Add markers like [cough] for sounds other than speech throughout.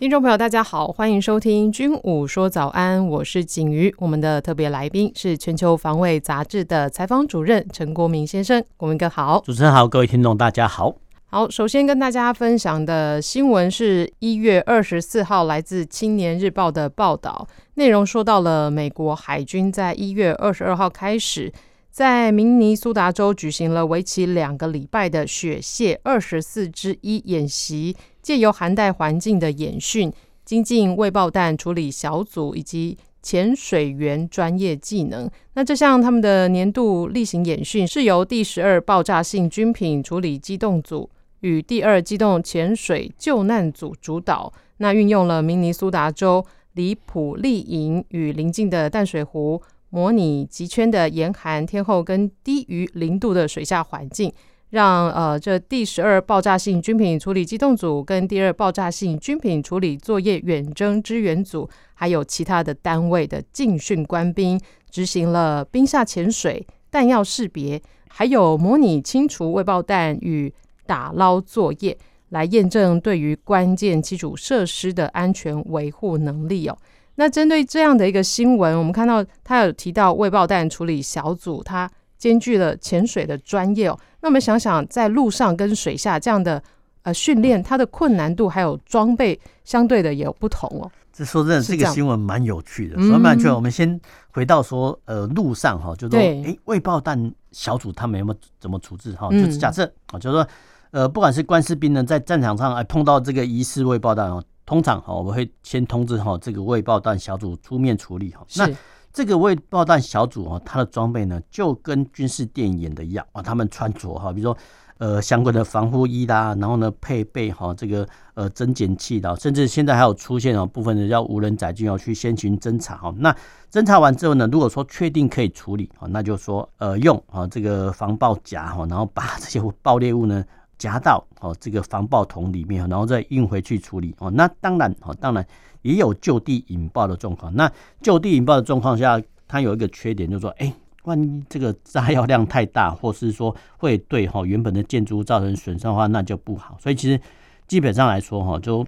听众朋友，大家好，欢迎收听《军武说早安》，我是景瑜。我们的特别来宾是《全球防卫杂志》的采访主任陈国铭先生，国铭哥好。主持人好，各位听众大家好。好，首先跟大家分享的新闻是一月二十四号来自《青年日报》的报道，内容说到了美国海军在一月二十二号开始，在明尼苏达州举行了为期两个礼拜的“雪蟹二十四之一”演习。借由寒带环境的演训，精进未爆弹处理小组以及潜水员专业技能。那这项他们的年度例行演训是由第十二爆炸性军品处理机动组与第二机动潜水救难组主导。那运用了明尼苏达州里普利营与邻近的淡水湖，模拟极圈的严寒天候跟低于零度的水下环境。让呃，这第十二爆炸性军品处理机动组跟第二爆炸性军品处理作业远征支援组，还有其他的单位的进训官兵，执行了冰下潜水、弹药识别，还有模拟清除未爆弹与打捞作业，来验证对于关键基础设施的安全维护能力哦。那针对这样的一个新闻，我们看到他有提到未爆弹处理小组，他兼具了潜水的专业哦。那我们想想，在陆上跟水下这样的呃训练，它的困难度还有装备相对的也有不同哦。这说真的，这个新闻蛮有趣的。说蛮有趣，我们先回到说，呃，路上哈，就是说，哎，未爆弹小组他们有没有怎么处置哈？就是假设啊，就是说，呃，不管是官士兵呢，在战场上哎碰到这个疑似未爆弹哦，通常哈，我们会先通知哈这个未爆弹小组出面处理哈。那这个未爆弹小组啊，它的装备呢，就跟军事电影演的一样啊，他们穿着哈，比如说呃相关的防护衣啦，然后呢配备哈这个呃侦检器的，甚至现在还有出现哦部分的叫无人载具要去先行侦查哈。那侦查完之后呢，如果说确定可以处理啊，那就说呃用啊这个防爆夹哈，然后把这些爆裂物呢夹到哦这个防爆桶里面，然后再运回去处理哦。那当然哦，当然。也有就地引爆的状况。那就地引爆的状况下，它有一个缺点，就是说，哎，万一这个炸药量太大，或是说会对哈原本的建筑物造成损伤的话，那就不好。所以其实基本上来说，哈，就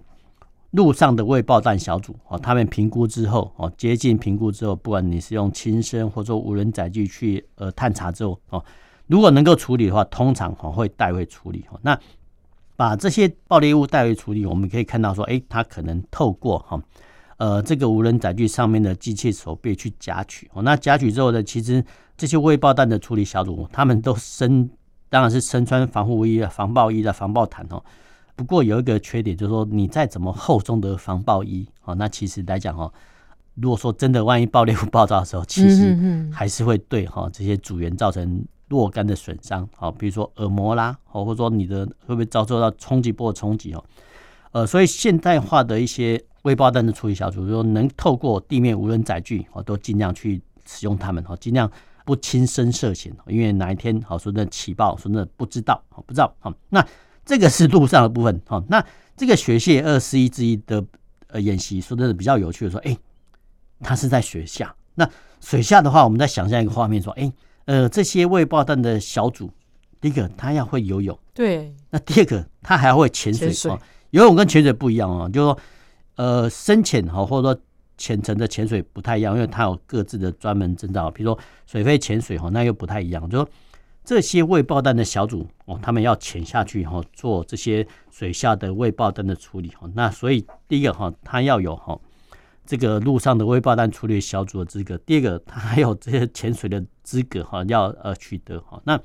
路上的未爆弹小组，哦，他们评估之后，哦，接近评估之后，不管你是用轻身或者无人载具去呃探查之后，哦，如果能够处理的话，通常哈会代为处理。那把这些爆裂物带回处理，我们可以看到说，哎，它可能透过哈，呃，这个无人载具上面的机械手臂去夹取。哦，那夹取之后呢，其实这些未爆弹的处理小组，他们都身当然是身穿防护衣啊、防爆衣的防爆毯哦。不过有一个缺点，就是说你再怎么厚重的防爆衣，哦，那其实来讲哈，如果说真的万一爆裂物爆炸的时候，其实还是会对哈这些组员造成。若干的损伤，好，比如说耳膜啦，或者说你的会不会遭受到冲击波的冲击哦？呃，所以现代化的一些微爆弹的处理小组，就是说能透过地面无人载具，哦，都尽量去使用它们，哦，尽量不亲身涉险，因为哪一天好说的起爆，说的不知道，不知道，好，那这个是路上的部分，好，那这个学蟹二十一之一的呃演习，说真的比较有趣的说，哎，它是在水下，那水下的话，我们再想象一个画面，说，哎。呃，这些未爆弹的小组，第一个他要会游泳，对。那第二个他还要会潜水。游泳跟潜水不一样哦，就是说，呃，深潜哈，或者说浅层的潜水不太一样，因为它有各自的专门证照，比如说水肺潜水哈，那又不太一样。就是说这些未爆弹的小组哦，他们要潜下去哈，做这些水下的未爆弹的处理哈。那所以第一个哈，他要有哈。这个陆上的微爆弹处理小组的资格，第二个，他还有这些潜水的资格哈，要呃取得哈。那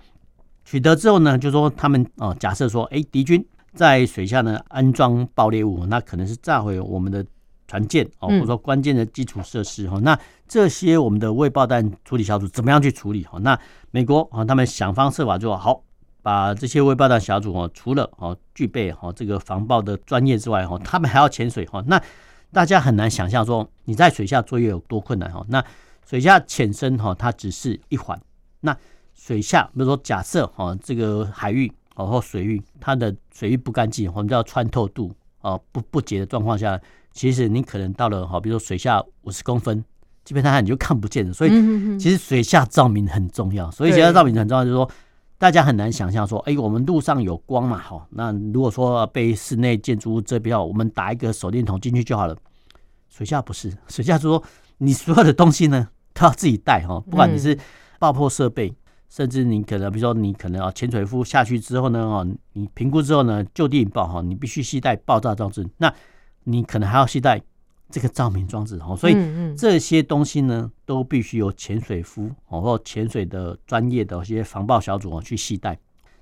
取得之后呢，就说他们啊，假设说，哎，敌军在水下呢安装爆裂物，那可能是炸毁我们的船舰哦，或者说关键的基础设施哈。那这些我们的未爆弹处理小组怎么样去处理哈？那美国啊，他们想方设法就好，把这些微爆弹小组哦，除了哦具备哈这个防爆的专业之外哈，他们还要潜水哈。那大家很难想象说你在水下作业有多困难哈。那水下潜深哈，它只是一环。那水下，比如说假设哈，这个海域哦或水域，它的水域不干净，我们叫穿透度啊不不洁的状况下，其实你可能到了哈，比如说水下五十公分，基本上你就看不见了。所以其实水下照明很重要。所以水下照明很重要，就是说大家很难想象说，哎，我们路上有光嘛，好，那如果说被室内建筑物遮蔽，我们打一个手电筒进去就好了。水下不是，[laughs] 水下说你所有的东西呢都要自己带哈，不管你是。爆破设备，甚至你可能，比如说你可能啊，潜水夫下去之后呢，哦，你评估之后呢，就地引爆哈，你必须携带爆炸装置，那你可能还要携带这个照明装置哈，所以这些东西呢，都必须由潜水夫哦或潜水的专业的一些防爆小组哦去携带。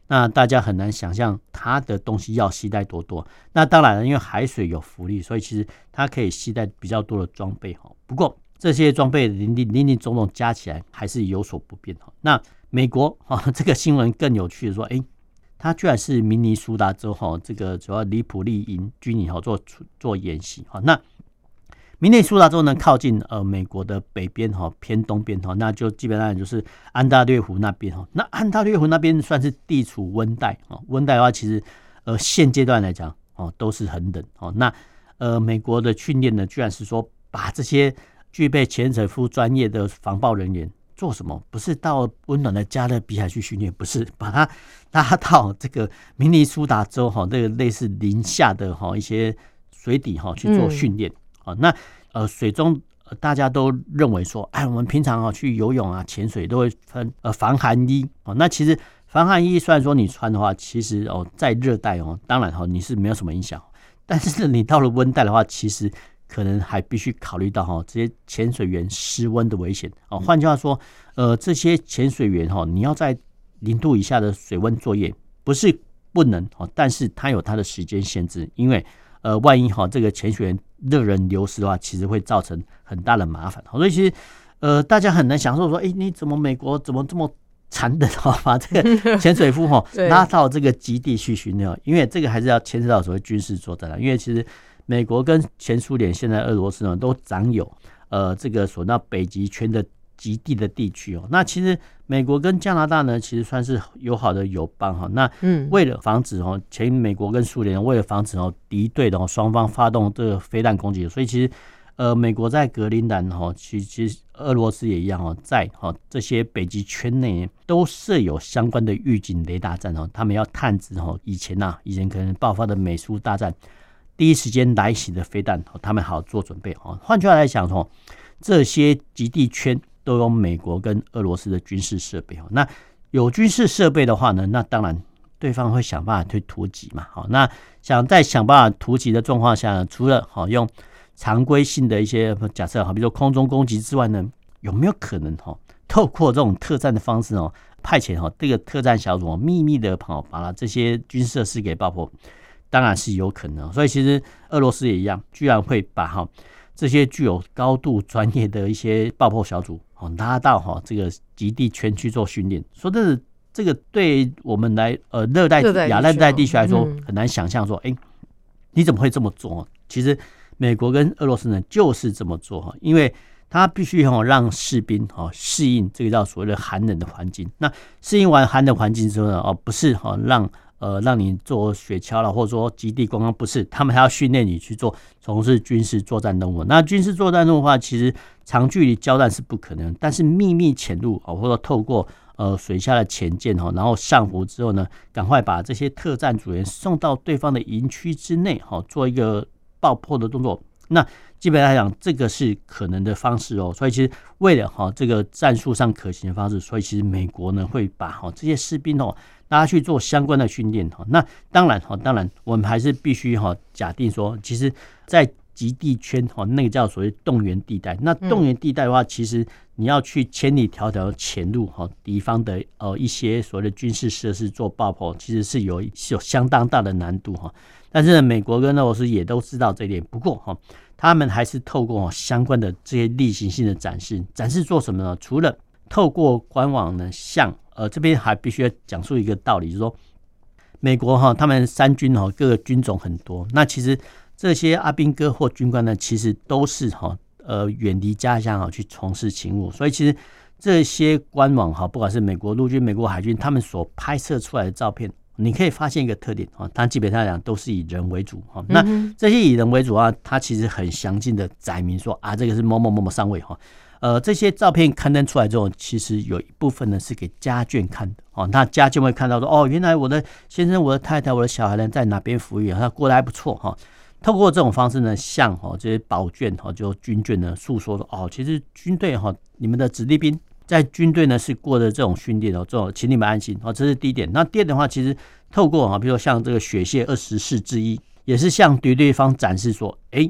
那大家很难想象它的东西要携带多多。那当然了，因为海水有浮力，所以其实它可以携带比较多的装备哈。不过，这些装备林林林林总总加起来还是有所不便哈。那美国哈 [laughs] 这个新闻更有趣的说，哎，它居然是明尼苏达州哈这个主要里普利营军营哈做做演习哈。那明尼苏达州呢靠近呃美国的北边哈偏东边哈，那就基本上就是安大略湖那边哈。那安大略湖那边算是地处温带啊，温带的话其实呃现阶段来讲哦都是很冷哦。那呃美国的训练呢，居然是说把这些具备潜水夫专业的防爆人员做什么？不是到温暖的加勒比海去训练，不是把它 [laughs] 拉到这个明尼苏达州哈，这个类似零下的哈一些水底哈去做训练啊。那呃水中大家都认为说，哎，我们平常啊去游泳啊潜水都会穿呃防寒衣哦。那其实防寒衣虽然说你穿的话，其实哦在热带哦，当然哈你是没有什么影响，但是你到了温带的话，其实。可能还必须考虑到哈这些潜水员失温的危险哦。换句话说，呃，这些潜水员哈，你要在零度以下的水温作业，不是不能哦，但是它有它的时间限制，因为呃，万一哈这个潜水员热人流失的话，其实会造成很大的麻烦。所以其实呃，大家很难享受说，哎，你怎么美国怎么这么残忍哈，把这个潜水夫哈 [laughs] 拉到这个基地去训练？因为这个还是要牵涉到所谓军事作战了，因为其实。美国跟前苏联，现在俄罗斯呢，都掌有呃这个所谓北极圈的极地的地区哦。那其实美国跟加拿大呢，其实算是友好的友邦哈。那嗯，为了防止哦，前美国跟苏联为了防止哦敌对的双方发动这个飞弹攻击，所以其实呃美国在格陵兰哈，其其实俄罗斯也一样哦，在哈这些北极圈内都设有相关的预警雷达站哦，他们要探知哦以前呐，以前可能爆发的美苏大战。第一时间来袭的飞弹，他们好做准备哦。换句话来讲，哦这些极地圈都有美国跟俄罗斯的军事设备哦。那有军事设备的话呢，那当然对方会想办法去突击嘛。好，那想在想办法突击的状况下呢，除了好用常规性的一些假设，好，比如说空中攻击之外呢，有没有可能哈，透过这种特战的方式哦，派遣哈这个特战小组秘密的跑把这些军事设施给爆破？当然是有可能，所以其实俄罗斯也一样，居然会把哈这些具有高度专业的一些爆破小组哦拉到哈这个极地圈去做训练。说的是这个对我们来呃热带亚热带地区来说很难想象说，哎，你怎么会这么做？其实美国跟俄罗斯呢就是这么做哈，因为他必须哈让士兵哈适应这个叫所谓的寒冷的环境。那适应完寒冷环境之后呢，哦不是哈让。呃，让你做雪橇了，或者说基地观光，不是，他们还要训练你去做从事军事作战任务。那军事作战任务的话，其实长距离交战是不可能，但是秘密潜入啊，或者透过呃水下的潜舰哈，然后上浮之后呢，赶快把这些特战组员送到对方的营区之内哈，做一个爆破的动作。那基本来讲，这个是可能的方式哦。所以其实为了哈这个战术上可行的方式，所以其实美国呢会把哈这些士兵哦。大家去做相关的训练哈，那当然哈，当然我们还是必须哈假定说，其实，在极地圈哈，那个叫所谓动员地带。那动员地带的话，其实你要去千里迢迢潜入哈敌方的呃一些所谓的军事设施做爆破，其实是有是有相当大的难度哈。但是呢，美国跟俄罗斯也都知道这一点，不过哈，他们还是透过相关的这些例行性的展示，展示做什么呢？除了透过官网呢，向呃，这边还必须要讲述一个道理，就是说，美国哈，他们三军哈，各个军种很多。那其实这些阿兵哥或军官呢，其实都是哈，呃远离家乡哈去从事勤务，所以其实这些官网哈，不管是美国陆军、美国海军，他们所拍摄出来的照片，你可以发现一个特点啊，它基本上讲都是以人为主哈。那这些以人为主啊，它其实很详尽的载明说啊，这个是某某某某上尉哈。呃，这些照片刊登出来之后，其实有一部分呢是给家眷看的哦。那家眷会看到说，哦，原来我的先生、我的太太、我的小孩呢在哪边服役，他过得还不错哈。透过这种方式呢，向哈这些保眷哈就军眷呢诉说说，哦，其实军队哈你们的子弟兵在军队呢是过的这种训练哦，这种请你们安心哦，这是第一点。那第二的话，其实透过啊，比如说像这个雪蟹二十四之一，也是向敌对方展示说，哎。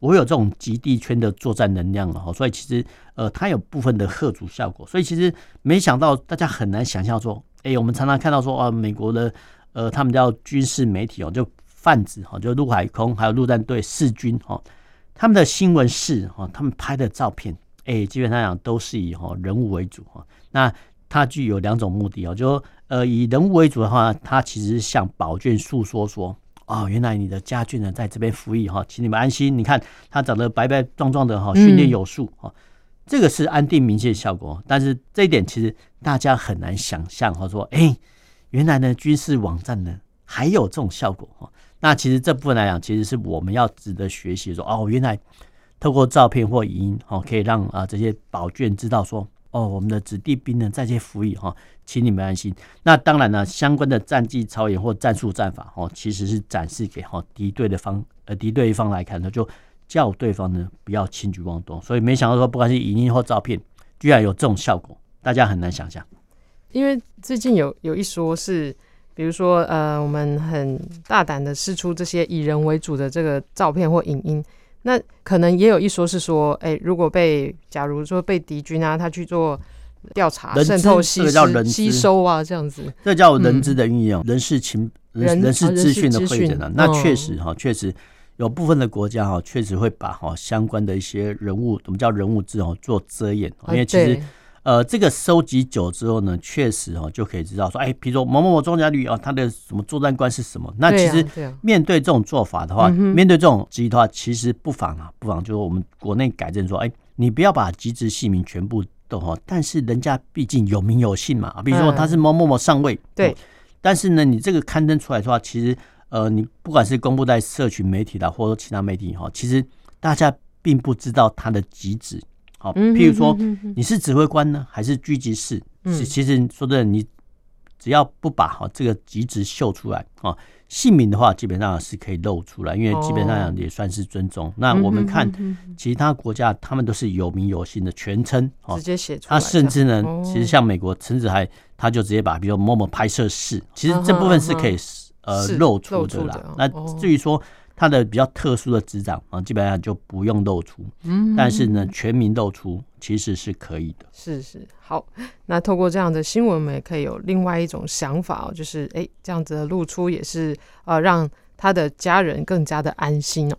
我有这种极地圈的作战能量了哈，所以其实呃，它有部分的吓阻效果。所以其实没想到大家很难想象说，哎，我们常常看到说啊，美国的呃，他们叫军事媒体哦，就泛指哈，就陆海空还有陆战队四军哈，他们的新闻室哈，他们拍的照片，哎，基本上讲都是以哈人物为主哈。那它具有两种目的哦，就呃以人物为主的话，它其实是向保眷诉说说。哦，原来你的家眷呢在这边服役哈，请你们安心。你看他长得白白壮壮的哈，训练有素哈，这个是安定民心的效果。但是这一点其实大家很难想象哈，说哎，原来呢军事网站呢还有这种效果哈。那其实这部分来讲，其实是我们要值得学习说哦，原来透过照片或语音哦，可以让啊这些保眷知道说。哦，我们的子弟兵呢在这服役哈，请你们安心。那当然呢，相关的战绩操演或战术战法哦，其实是展示给哈敌对的方呃敌对一方来看的，就叫对方呢不要轻举妄动。所以没想到说，不管是影音或照片，居然有这种效果，大家很难想象。因为最近有有一说是，比如说呃，我们很大胆的释出这些以人为主的这个照片或影音。那可能也有一说是说，哎、欸，如果被假如说被敌军啊，他去做调查、渗透、吸收、吸收啊，这样子，这叫人资的运用，嗯、人事情、人人事资讯的汇整啊。那确实哈，确实有部分的国家哈，确实会把哈相关的一些人物，我们叫人物志哦，做遮掩，因为其实。呃，这个收集久之后呢，确实哦，就可以知道说，哎，比如说某某某装甲旅啊，他的什么作战观是什么？那其实面对这种做法的话，面对这种质疑的话，其实不妨啊，不妨就是我们国内改正说，哎，你不要把机直姓名全部都哈，但是人家毕竟有名有姓嘛，比如说他是某某某上尉，对。但是呢，你这个刊登出来的话，其实呃，你不管是公布在社群媒体的，或者说其他媒体哈，其实大家并不知道他的机直。好，譬如说你是指挥官呢，还是狙击士？是，其实说真的，你只要不把哈这个机直秀出来啊，姓名的话基本上是可以露出来，因为基本上也算是尊重。那我们看其他国家，他们都是有名有姓的全称，直接写出来。他甚至呢，其实像美国陈子海，他就直接把比如某某拍摄室，其实这部分是可以呃露出的啦。那至于说。它的比较特殊的执掌啊，基本上就不用露出。嗯，但是呢，全民露出其实是可以的。是是，好。那透过这样的新闻，我们也可以有另外一种想法哦，就是哎，这样子的露出也是呃，让他的家人更加的安心哦。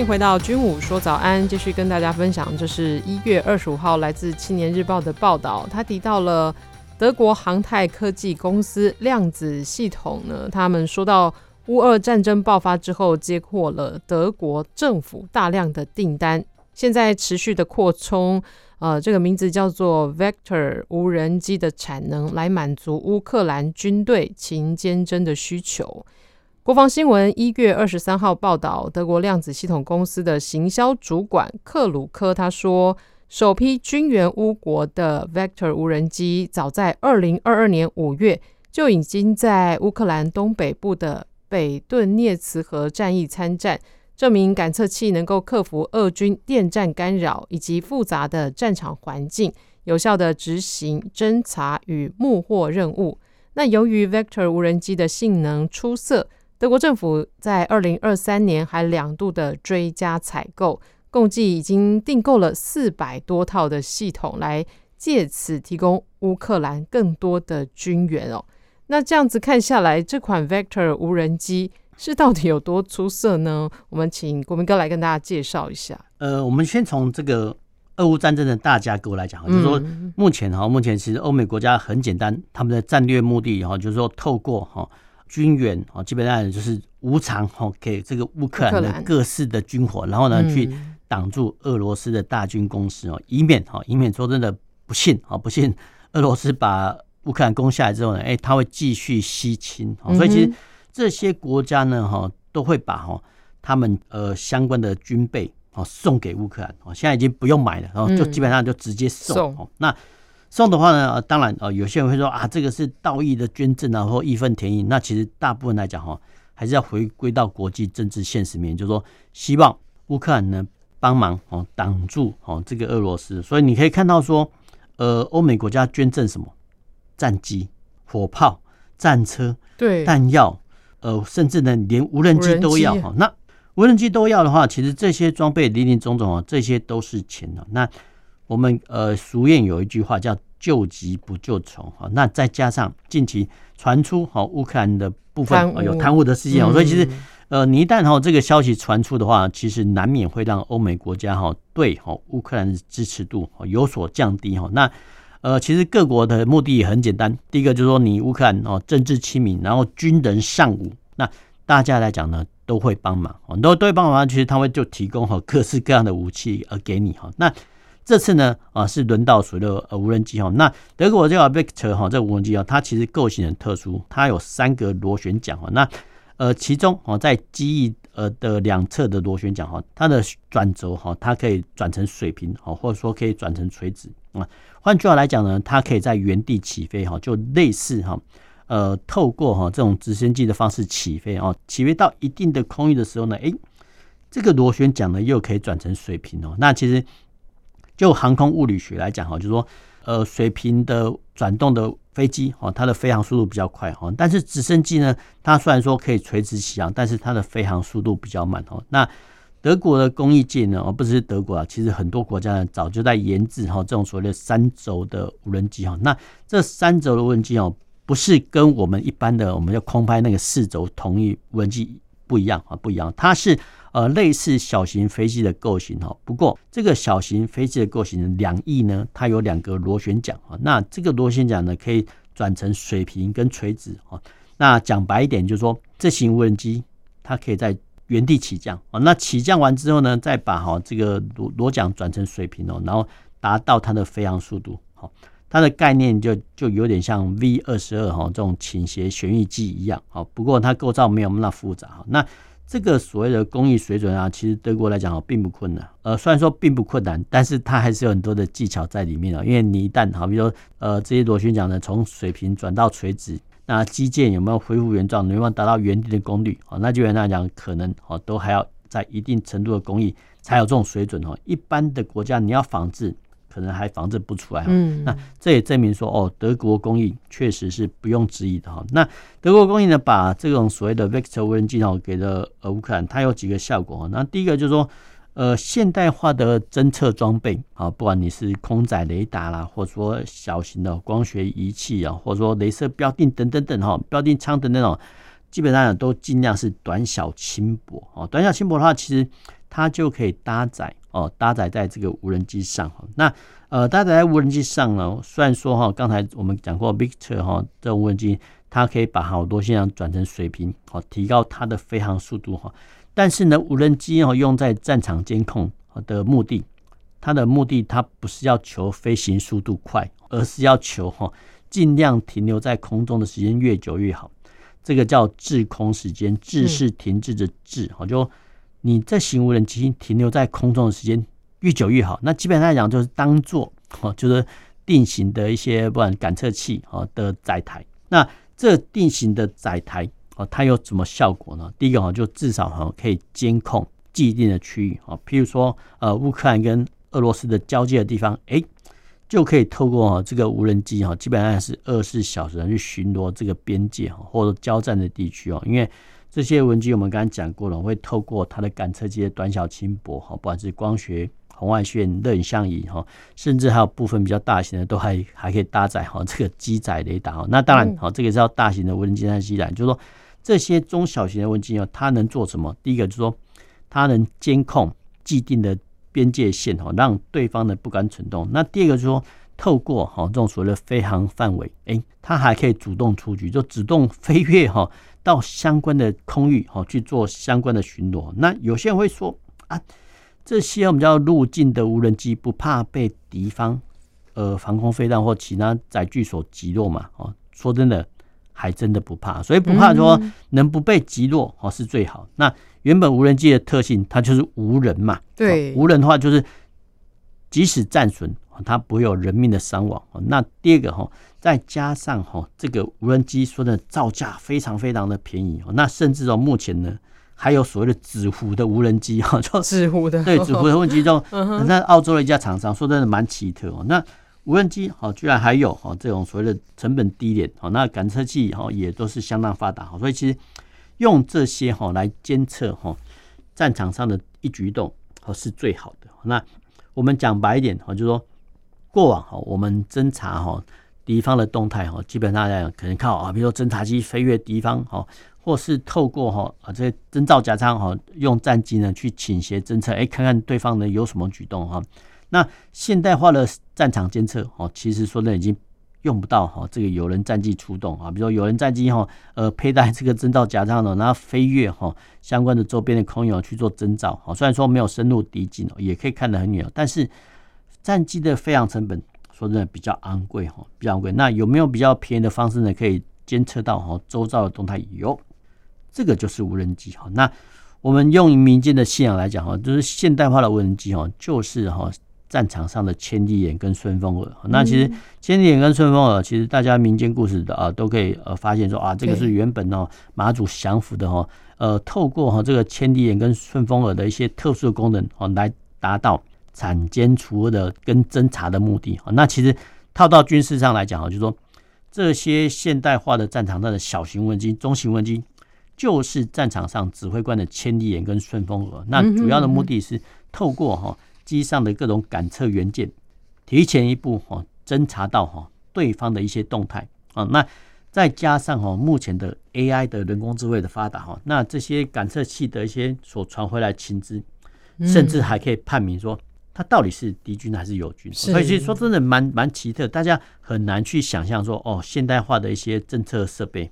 欢迎回到军武说早安，继续跟大家分享，这是一月二十五号来自《青年日报》的报道。他提到了德国航太科技公司量子系统呢，他们说到乌俄战争爆发之后，接获了德国政府大量的订单，现在持续的扩充。呃，这个名字叫做 Vector 无人机的产能，来满足乌克兰军队勤监侦的需求。国防新闻一月二十三号报道，德国量子系统公司的行销主管克鲁科他说，首批军援乌国的 Vector 无人机，早在二零二二年五月就已经在乌克兰东北部的北顿涅茨河战役参战，证明感测器能够克服俄军电战干扰以及复杂的战场环境，有效地执行侦察与目获任务。那由于 Vector 无人机的性能出色，德国政府在二零二三年还两度的追加采购，共计已经订购了四百多套的系统，来借此提供乌克兰更多的军援哦。那这样子看下来，这款 Vector 无人机是到底有多出色呢？我们请国民哥来跟大家介绍一下。呃，我们先从这个俄乌战争的大架构来讲，就是说目前哈，目前其实欧美国家很简单，他们的战略目的哈，就是说透过哈军援啊，基本上就是无偿哈给这个乌克兰的各式的军火，然后呢去挡住俄罗斯的大军攻势哦，以免哈以免说真的不信啊不幸俄罗斯把乌克兰攻下来之后呢，哎，他会继续西侵，所以其实这些国家呢哈都会把哈他们呃相关的军备。哦，送给乌克兰哦，现在已经不用买了，然后就基本上就直接送。哦，那送的话呢，当然哦，有些人会说啊，这个是道义的捐赠啊，或义愤填膺。那其实大部分来讲哈，还是要回归到国际政治现实面，就是说希望乌克兰呢帮忙哦，挡住哦这个俄罗斯。所以你可以看到说，呃，欧美国家捐赠什么战机、火炮、战车、对弹药，呃，甚至呢连无人机都要哈。那无人机都要的话，其实这些装备林林总总啊，这些都是钱的。那我们呃俗谚有一句话叫“救急不救穷”哈。那再加上近期传出哈乌克兰的部分有贪污的事件，所以其实呃你一旦哈这个消息传出的话，其实难免会让欧美国家哈对哈乌克兰的支持度有所降低哈。那呃其实各国的目的也很简单，第一个就是说你乌克兰哦政治亲民，然后军人尚武，那大家来讲呢，都会帮忙，很多都会帮忙。其实他会就提供哈各式各样的武器而给你哈。那这次呢啊是轮到所谓的呃无人机哈。那德国这个 Vector 哈这个无人机啊，它其实构型很特殊，它有三个螺旋桨哈。那呃其中哦在机翼呃的两侧的螺旋桨哈，它的转轴哈它可以转成水平哈，或者说可以转成垂直啊。换句话来讲呢，它可以在原地起飞哈，就类似哈。呃，透过哈这种直升机的方式起飞哦，起飞到一定的空域的时候呢，诶，这个螺旋桨呢又可以转成水平哦。那其实就航空物理学来讲哈，就是说呃水平的转动的飞机哦，它的飞行速度比较快哈，但是直升机呢，它虽然说可以垂直起航，但是它的飞行速度比较慢哦。那德国的工艺界呢，哦不只是德国啊，其实很多国家呢早就在研制哈这种所谓的三轴的无人机哈。那这三轴的无人机哦。不是跟我们一般的我们要空拍那个四轴同一无人机不一样啊，不一样，它是呃类似小型飞机的构型哈。不过这个小型飞机的构型两翼呢，它有两个螺旋桨啊。那这个螺旋桨呢，可以转成水平跟垂直啊。那讲白一点，就是说这型无人机它可以在原地起降啊。那起降完之后呢，再把哈这个螺螺桨转成水平哦，然后达到它的飞行速度好。它的概念就就有点像 V 二十二哈这种倾斜旋翼机一样，好，不过它构造没有那么复杂哈。那这个所谓的工艺水准啊，其实德国来讲并不困难。呃，虽然说并不困难，但是它还是有很多的技巧在里面啊。因为你一旦好，比如说呃这些螺旋桨呢从水平转到垂直，那机件有没有恢复原状，能不能达到原定的功率啊？那就原来讲，可能哦都还要在一定程度的工艺才有这种水准哦。一般的国家你要仿制。可能还防治不出来，嗯，那这也证明说，哦，德国工艺确实是不用质疑的哈。那德国工艺呢，把这种所谓的 Vector 无人机哦给了呃乌克兰，它有几个效果。那第一个就是说，呃，现代化的侦测装备啊，不管你是空载雷达啦，或者说小型的光学仪器啊，或者说镭射标定等等等哈，标定舱的那种，基本上都尽量是短小轻薄哦。短小轻薄的话，其实它就可以搭载。哦，搭载在这个无人机上哈。那呃，搭载在无人机上呢，虽然说哈，刚才我们讲过 Victor 哈，这无人机它可以把好多现象转成水平，好提高它的飞行速度哈。但是呢，无人机哦用在战场监控的目的，它的目的它不是要求飞行速度快，而是要求哈尽量停留在空中的时间越久越好。这个叫滞空时间，滞是停滞的滞，好就。你这型无人机停留在空中的时间越久越好，那基本上来讲就是当做哦，就是定型的一些不管感测器哦的载台。那这定型的载台哦，它有什么效果呢？第一个哦，就至少哈可以监控既定的区域啊，譬如说呃乌克兰跟俄罗斯的交界的地方，哎，就可以透过这个无人机哈，基本上是二十四小时去巡逻这个边界哈或者交战的地区哦，因为。这些无人机我们刚才讲过了，会透过它的感测器的短小轻薄哈，不管是光学红外线、热影像仪哈，甚至还有部分比较大型的都还还可以搭载哈这个机载雷达哈。那当然哈，这个是要大型的无人机在机载，就是说这些中小型的无人机哦，它能做什么？第一个就是说它能监控既定的边界线哈，让对方呢不敢蠢动。那第二个就是说。透过哈这种所谓的飞航范围，诶，它还可以主动出局，就主动飞跃哈到相关的空域哈去做相关的巡逻。那有些人会说啊，这些我们叫入境的无人机不怕被敌方呃防空飞弹或其他载具所击落嘛？哦，说真的，还真的不怕，所以不怕说能不被击落哦是最好。那原本无人机的特性，它就是无人嘛，对，无人的话就是即使战损。它不会有人命的伤亡。那第二个哈，再加上哈，这个无人机说的造价非常非常的便宜。那甚至哦，目前呢还有所谓的纸糊的无人机哈，就纸糊的，对纸糊的无人机中，[laughs] 那澳洲的一家厂商说真的蛮奇特哦。那无人机哈，居然还有哈这种所谓的成本低廉哦，那感测器哈也都是相当发达哈。所以其实用这些哈来监测哈战场上的一举一动哦是最好的。那我们讲白一点哈，就是说。过往哈，我们侦查哈敌方的动态哈，基本上来讲，可能靠啊，比如说侦察机飞越敌方哈，或是透过哈啊这些侦察夹舱哈，用战机呢去倾斜侦测，哎，看看对方呢有什么举动哈。那现代化的战场监测哈，其实说呢已经用不到哈这个有人战机出动啊，比如说有人战机哈，呃，佩戴这个侦察夹舱呢，然后飞越哈相关的周边的空域去做征兆。哈，虽然说没有深入敌境哦，也可以看得很远，但是。战机的飞航成本，说真的比较昂贵哈，比较昂贵。那有没有比较便宜的方式呢？可以监测到哈周遭的动态？有，这个就是无人机哈。那我们用民间的信仰来讲哈，就是现代化的无人机哈，就是哈战场上的千里眼跟顺风耳。那其实千里眼跟顺风耳，其实大家民间故事的啊都可以呃发现说啊，这个是原本哦马祖降服的哈，呃透过哈这个千里眼跟顺风耳的一些特殊的功能哦来达到。铲奸除恶的跟侦查的目的啊，那其实套到军事上来讲啊，就是说这些现代化的战场上的小型无人机、中型无人机，就是战场上指挥官的千里眼跟顺风耳。那主要的目的是透过哈机上的各种感测元件，提前一步哈侦查到哈对方的一些动态啊。那再加上哈目前的 AI 的人工智慧的发达哈，那这些感测器的一些所传回来情资，甚至还可以判明说。它到底是敌军还是友军？所以其实说真的蛮蛮奇特，大家很难去想象说哦，现代化的一些政策设备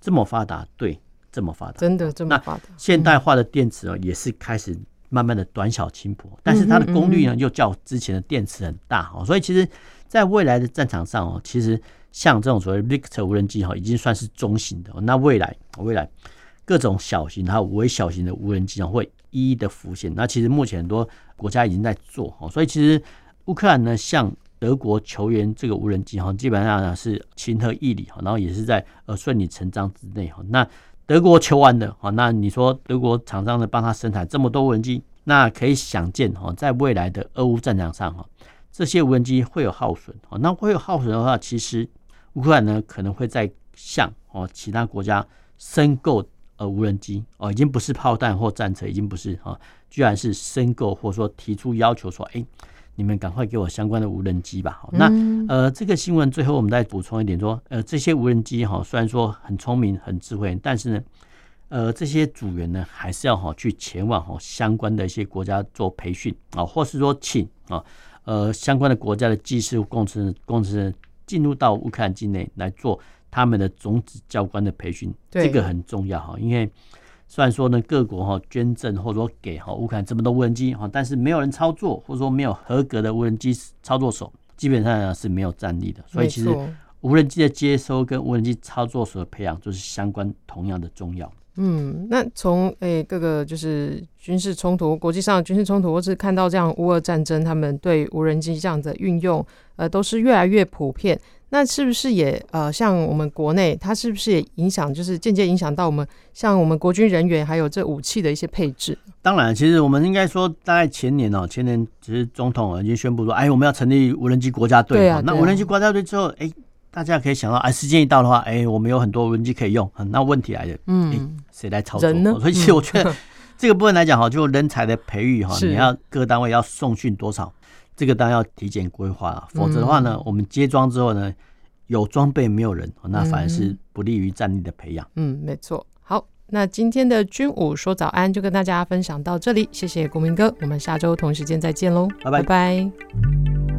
这么发达，对，这么发达，真的这么发达。现代化的电池哦，也是开始慢慢的短小轻薄，但是它的功率呢又较之前的电池很大哦，所以其实在未来的战场上哦，其实像这种所谓 Victor 无人机哈，已经算是中型的。那未来未来各种小型还有微小型的无人机会一一的浮现。那其实目前很多。国家已经在做哈，所以其实乌克兰呢向德国求援这个无人机哈，基本上呢是情何以理哈，然后也是在呃顺理成章之内哈。那德国求完的哈，那你说德国厂商呢帮他生产这么多无人机，那可以想见哈，在未来的俄乌战场上哈，这些无人机会有耗损哈，那会有耗损的话，其实乌克兰呢可能会在向哦其他国家申购。呃，无人机哦，已经不是炮弹或战车，已经不是哈，居然是申购或者说提出要求说，哎，你们赶快给我相关的无人机吧。好，那呃，这个新闻最后我们再补充一点说，呃，这些无人机哈，虽然说很聪明、很智慧，但是呢，呃，这些组员呢，还是要哈去前往哈相关的一些国家做培训啊，或是说请啊呃相关的国家的技术工程工程师进入到乌克兰境内来做。他们的种子教官的培训，这个很重要哈。因为虽然说呢，各国哈捐赠或者说给哈乌克兰这么多无人机哈，但是没有人操作，或者说没有合格的无人机操作手，基本上是没有战力的。所以其实无人机的接收跟无人机操作手的培养，就是相关同样的重要。嗯，那从诶、欸、各个就是军事冲突、国际上的军事冲突，或是看到这样乌俄战争，他们对无人机这样的运用，呃，都是越来越普遍。那是不是也呃，像我们国内，它是不是也影响，就是间接影响到我们，像我们国军人员还有这武器的一些配置？当然，其实我们应该说，大概前年哦，前年其实总统已经宣布说，哎，我们要成立无人机国家队。对啊。那无人机国家队之后，哎，大家可以想到，哎，时间一到的话，哎，我们有很多无人机可以用。那问题来了，嗯，谁来操作？人呢？[laughs] 所以其实我觉得。这个部分来讲哈，就人才的培育哈，你要各单位要送训多少，这个当然要提前规划，否则的话呢，我们接装之后呢，有装备没有人，那反而是不利于战力的培养。嗯，没错。好，那今天的军武说早安就跟大家分享到这里，谢谢国民哥，我们下周同时间再见喽，拜拜。拜拜。